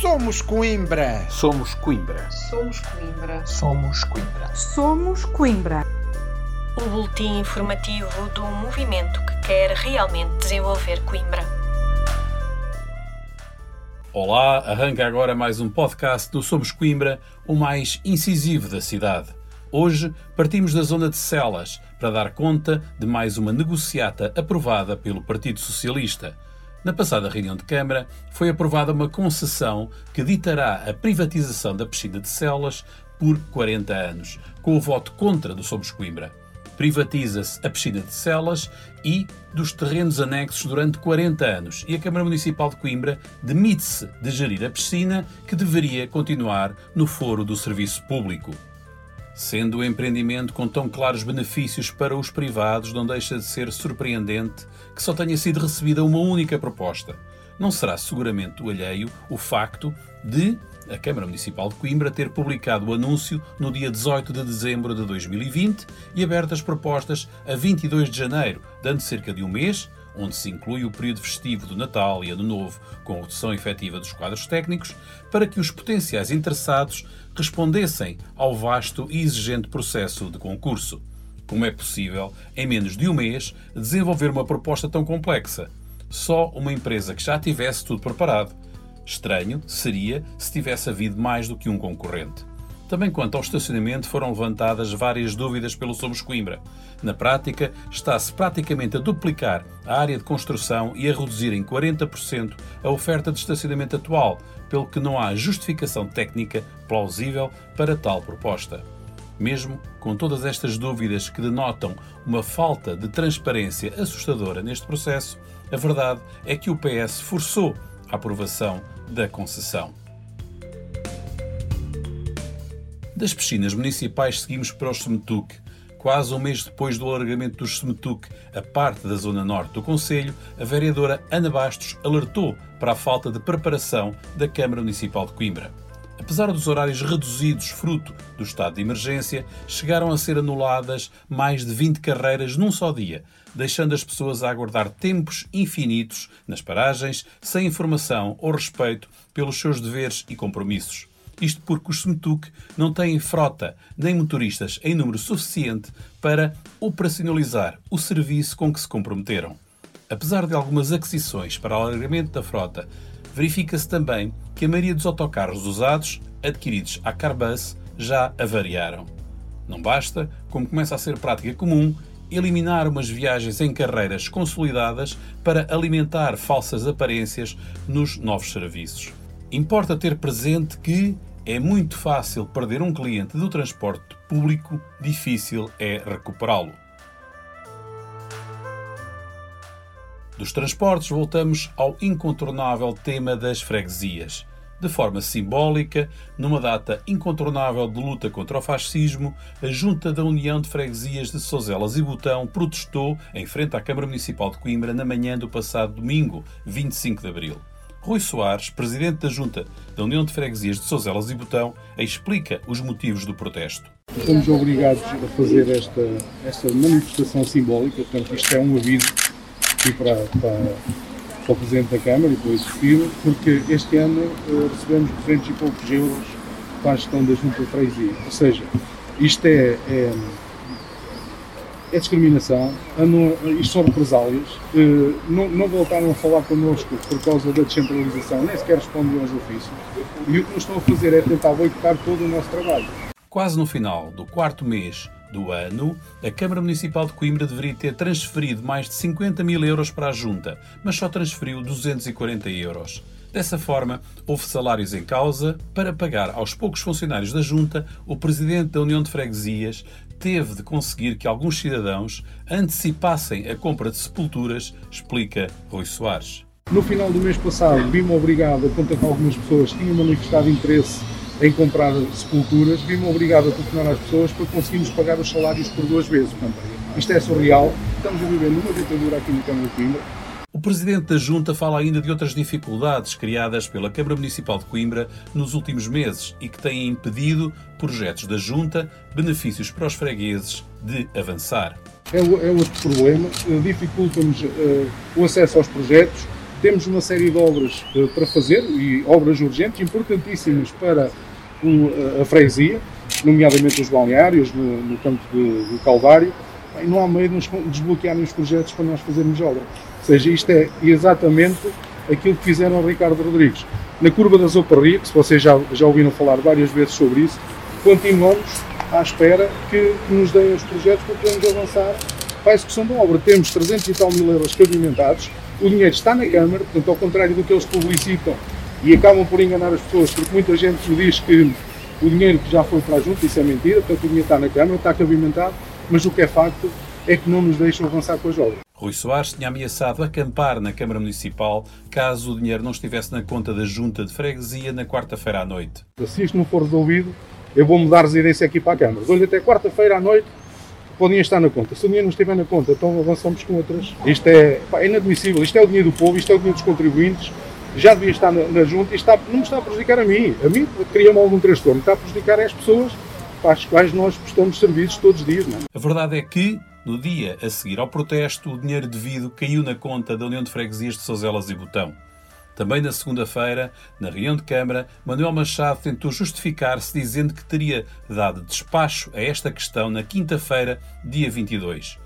Somos Coimbra. Somos Coimbra. Somos Coimbra. Somos Coimbra. Somos Coimbra. O boletim informativo do movimento que quer realmente desenvolver Coimbra. Olá, arranca agora mais um podcast do Somos Coimbra, o mais incisivo da cidade. Hoje partimos da zona de Celas para dar conta de mais uma negociata aprovada pelo Partido Socialista. Na passada reunião de Câmara, foi aprovada uma concessão que ditará a privatização da piscina de Celas por 40 anos, com o voto contra do Somos Coimbra. Privatiza-se a piscina de Celas e dos terrenos anexos durante 40 anos e a Câmara Municipal de Coimbra demite-se de gerir a piscina que deveria continuar no foro do serviço público. Sendo o empreendimento com tão claros benefícios para os privados, não deixa de ser surpreendente que só tenha sido recebida uma única proposta. Não será seguramente o alheio o facto de a Câmara Municipal de Coimbra ter publicado o anúncio no dia 18 de dezembro de 2020 e aberto as propostas a 22 de janeiro, dando cerca de um mês onde se inclui o período festivo do Natal e Ano Novo, com redução efetiva dos quadros técnicos, para que os potenciais interessados respondessem ao vasto e exigente processo de concurso. Como é possível, em menos de um mês, desenvolver uma proposta tão complexa? Só uma empresa que já tivesse tudo preparado. Estranho seria se tivesse havido mais do que um concorrente. Também quanto ao estacionamento foram levantadas várias dúvidas pelo Somos Coimbra. Na prática, está-se praticamente a duplicar a área de construção e a reduzir em 40% a oferta de estacionamento atual, pelo que não há justificação técnica plausível para tal proposta. Mesmo com todas estas dúvidas que denotam uma falta de transparência assustadora neste processo, a verdade é que o PS forçou a aprovação da concessão. Das piscinas municipais seguimos para os Semetuc. Quase um mês depois do alargamento dos Semetuc a parte da zona norte do Conselho, a vereadora Ana Bastos alertou para a falta de preparação da Câmara Municipal de Coimbra. Apesar dos horários reduzidos fruto do estado de emergência, chegaram a ser anuladas mais de 20 carreiras num só dia, deixando as pessoas a aguardar tempos infinitos nas paragens, sem informação ou respeito pelos seus deveres e compromissos. Isto porque os Semetuc não têm frota nem motoristas em número suficiente para operacionalizar o serviço com que se comprometeram. Apesar de algumas aquisições para alargamento da frota, verifica-se também que a maioria dos autocarros usados, adquiridos à Carbus, já avariaram. Não basta, como começa a ser prática comum, eliminar umas viagens em carreiras consolidadas para alimentar falsas aparências nos novos serviços. Importa ter presente que é muito fácil perder um cliente do transporte público, difícil é recuperá-lo. Dos transportes, voltamos ao incontornável tema das freguesias. De forma simbólica, numa data incontornável de luta contra o fascismo, a Junta da União de Freguesias de Sozelas e Botão protestou em frente à Câmara Municipal de Coimbra na manhã do passado domingo, 25 de abril. Rui Soares, presidente da Junta da União de Freguesias de Sozelas e Botão, explica os motivos do protesto. Estamos obrigados a fazer esta, esta manifestação simbólica, portanto, isto é um aviso aqui para, para, para o Presidente da Câmara e para o Executivo, porque este ano uh, recebemos 200 e poucos euros para a gestão da Junta de Freguesia. Ou seja, isto é, é é discriminação, isto são represálias, eh, não, não, voltaram a falar connosco por causa da descentralização, nem sequer respondiam aos ofícios. E o que nos estão a fazer é tentar boicotar todo o nosso trabalho. Quase no final do quarto mês do ano, a Câmara Municipal de Coimbra deveria ter transferido mais de 50 mil euros para a Junta, mas só transferiu 240 euros. Dessa forma, houve salários em causa para pagar aos poucos funcionários da Junta. O presidente da União de Freguesias teve de conseguir que alguns cidadãos antecipassem a compra de sepulturas, explica Rui Soares. No final do mês passado, vi-me obrigado a contactar algumas pessoas que tinham manifestado interesse em comprar sepulturas, vi-me obrigado a telefonar às pessoas para conseguirmos pagar os salários por duas vezes. Portanto, isto é surreal. Estamos a viver numa ditadura aqui no Câmara de. O Presidente da Junta fala ainda de outras dificuldades criadas pela Câmara Municipal de Coimbra nos últimos meses e que têm impedido projetos da Junta, benefícios para os fregueses, de avançar. É, é outro problema, dificulta-nos uh, o acesso aos projetos, Temos uma série de obras uh, para fazer e obras urgentes, importantíssimas para a freguesia, nomeadamente os balneários no, no campo do Calvário, e não há meio de nos desbloquearem os projetos para nós fazermos obra. Ou seja, isto é exatamente aquilo que fizeram ao Ricardo Rodrigues. Na curva da Zoparria, que se vocês já, já ouviram falar várias vezes sobre isso, continuamos à espera que, que nos deem os projetos para podermos avançar para a execução da obra. Temos 300 e tal mil euros pavimentados, o dinheiro está na Câmara, portanto, ao contrário do que eles publicitam e acabam por enganar as pessoas, porque muita gente diz que o dinheiro que já foi para a Junta, isso é mentira, portanto, o dinheiro está na Câmara, está pavimentado, mas o que é facto é que não nos deixam avançar com as obras. Rui Soares tinha ameaçado acampar na Câmara Municipal caso o dinheiro não estivesse na conta da Junta de Freguesia na quarta-feira à noite. Se isto não for resolvido, eu vou mudar residência aqui para a Câmara. Dou-lhe até quarta-feira à noite podem estar na conta. Se o dinheiro não estiver na conta, então avançamos com outras. Isto é, pá, é inadmissível. Isto é o dinheiro do povo, isto é o dinheiro dos contribuintes. Já devia estar na, na junta e está, não me está a prejudicar a mim. A mim cria-me algum transtorno. Está a prejudicar as pessoas para as quais nós prestamos serviços todos os dias. É? A verdade é que, no dia a seguir ao protesto, o dinheiro devido caiu na conta da União de Freguesias de Sozelas e Botão. Também na segunda-feira, na reunião de Câmara, Manuel Machado tentou justificar-se dizendo que teria dado despacho a esta questão na quinta-feira, dia 22.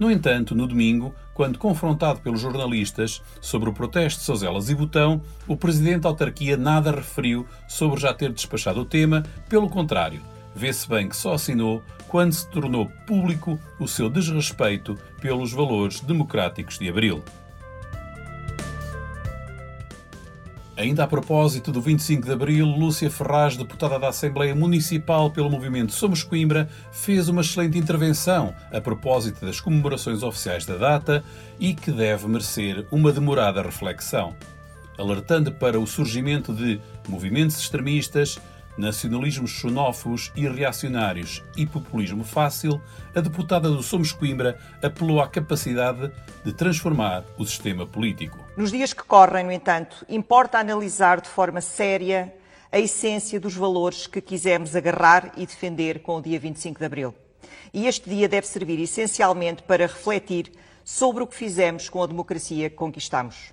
No entanto, no domingo, quando confrontado pelos jornalistas sobre o protesto de Sozelas e Botão, o presidente da autarquia nada referiu sobre já ter despachado o tema, pelo contrário, vê-se bem que só assinou quando se tornou público o seu desrespeito pelos valores democráticos de Abril. Ainda a propósito do 25 de Abril, Lúcia Ferraz, deputada da Assembleia Municipal pelo movimento Somos Coimbra, fez uma excelente intervenção a propósito das comemorações oficiais da data e que deve merecer uma demorada reflexão, alertando para o surgimento de movimentos extremistas, nacionalismos xenófobos e reacionários e populismo fácil, a deputada do Somos Coimbra apelou à capacidade de transformar o sistema político. Nos dias que correm, no entanto, importa analisar de forma séria a essência dos valores que quisemos agarrar e defender com o dia 25 de abril. E este dia deve servir essencialmente para refletir sobre o que fizemos com a democracia que conquistamos.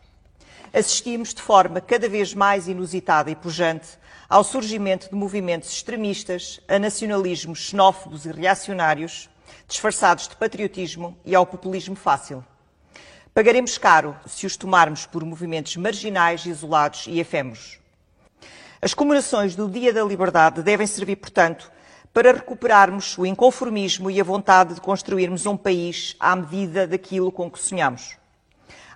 Assistimos de forma cada vez mais inusitada e pujante ao surgimento de movimentos extremistas, a nacionalismos xenófobos e reacionários, disfarçados de patriotismo e ao populismo fácil. Pagaremos caro se os tomarmos por movimentos marginais, isolados e efêmeros. As comemorações do Dia da Liberdade devem servir, portanto, para recuperarmos o inconformismo e a vontade de construirmos um país à medida daquilo com que sonhamos.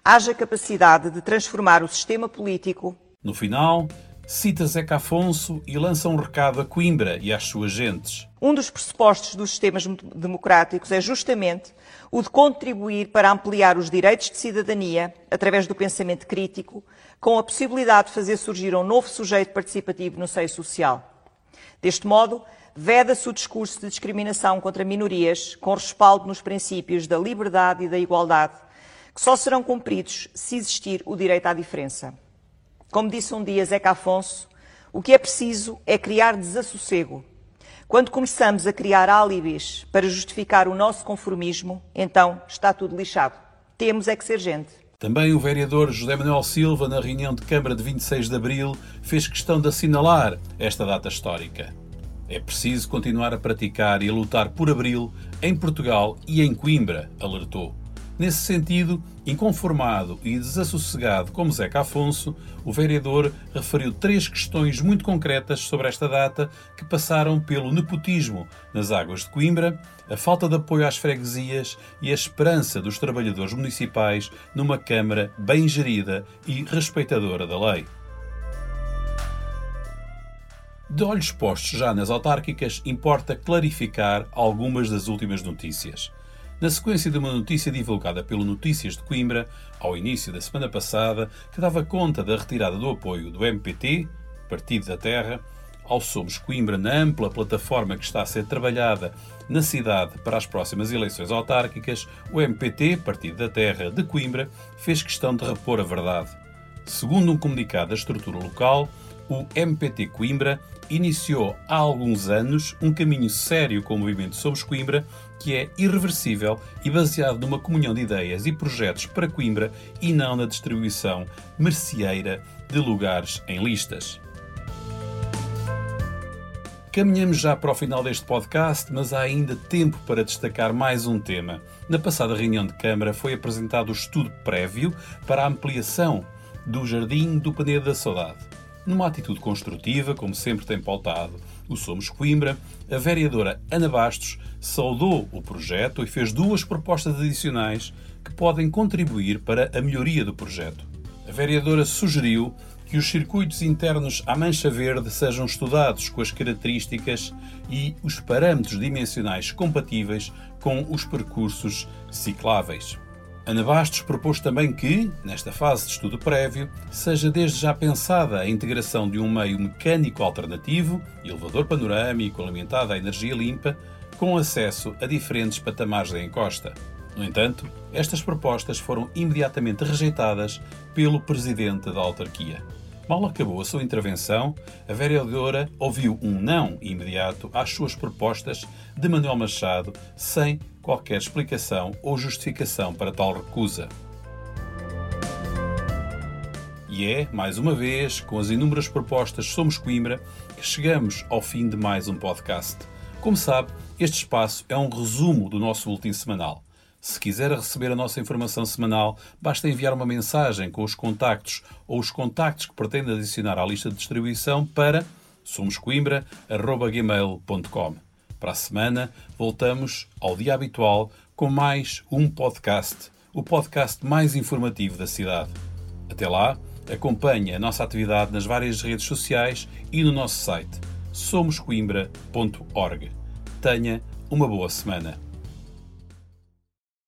Haja capacidade de transformar o sistema político. No final, cita Zeca Afonso e lança um recado a Coimbra e às suas gentes. Um dos pressupostos dos sistemas democráticos é justamente o de contribuir para ampliar os direitos de cidadania através do pensamento crítico, com a possibilidade de fazer surgir um novo sujeito participativo no seio social. Deste modo, veda-se o discurso de discriminação contra minorias, com respaldo nos princípios da liberdade e da igualdade, que só serão cumpridos se existir o direito à diferença. Como disse um dia Zeca Afonso, o que é preciso é criar desassossego. Quando começamos a criar álibis para justificar o nosso conformismo, então está tudo lixado. Temos é que ser gente. Também o vereador José Manuel Silva, na reunião de Câmara de 26 de Abril, fez questão de assinalar esta data histórica. É preciso continuar a praticar e a lutar por Abril em Portugal e em Coimbra, alertou. Nesse sentido, inconformado e desassossegado como Zeca Afonso, o vereador referiu três questões muito concretas sobre esta data que passaram pelo nepotismo nas águas de Coimbra, a falta de apoio às freguesias e a esperança dos trabalhadores municipais numa Câmara bem gerida e respeitadora da lei. De olhos postos já nas autárquicas, importa clarificar algumas das últimas notícias na sequência de uma notícia divulgada pelo Notícias de Coimbra, ao início da semana passada, que dava conta da retirada do apoio do MPT, Partido da Terra, ao Somos Coimbra na ampla plataforma que está a ser trabalhada na cidade para as próximas eleições autárquicas, o MPT, Partido da Terra de Coimbra, fez questão de repor a verdade. Segundo um comunicado da estrutura local, o MPT Coimbra iniciou há alguns anos um caminho sério com o movimento Somos Coimbra, que é irreversível e baseado numa comunhão de ideias e projetos para Coimbra e não na distribuição merceeira de lugares em listas. Caminhamos já para o final deste podcast, mas há ainda tempo para destacar mais um tema. Na passada reunião de Câmara foi apresentado o estudo prévio para a ampliação do Jardim do Paneiro da Saudade. Numa atitude construtiva, como sempre tem pautado o Somos Coimbra, a vereadora Ana Bastos saudou o projeto e fez duas propostas adicionais que podem contribuir para a melhoria do projeto. A vereadora sugeriu que os circuitos internos à mancha verde sejam estudados com as características e os parâmetros dimensionais compatíveis com os percursos cicláveis. Ana Bastos propôs também que, nesta fase de estudo prévio, seja desde já pensada a integração de um meio mecânico alternativo, elevador panorâmico alimentado à energia limpa, com acesso a diferentes patamares da encosta. No entanto, estas propostas foram imediatamente rejeitadas pelo presidente da autarquia. Mal acabou a sua intervenção, a vereadora ouviu um não imediato às suas propostas de Manuel Machado, sem qualquer explicação ou justificação para tal recusa. E é, mais uma vez, com as inúmeras propostas Somos Coimbra, que chegamos ao fim de mais um podcast. Como sabe, este espaço é um resumo do nosso último semanal. Se quiser receber a nossa informação semanal, basta enviar uma mensagem com os contactos ou os contactos que pretende adicionar à lista de distribuição para somoscoimbra.gmail.com. Para a semana, voltamos ao dia habitual com mais um podcast, o podcast mais informativo da cidade. Até lá, acompanhe a nossa atividade nas várias redes sociais e no nosso site somoscoimbra.org. Tenha uma boa semana.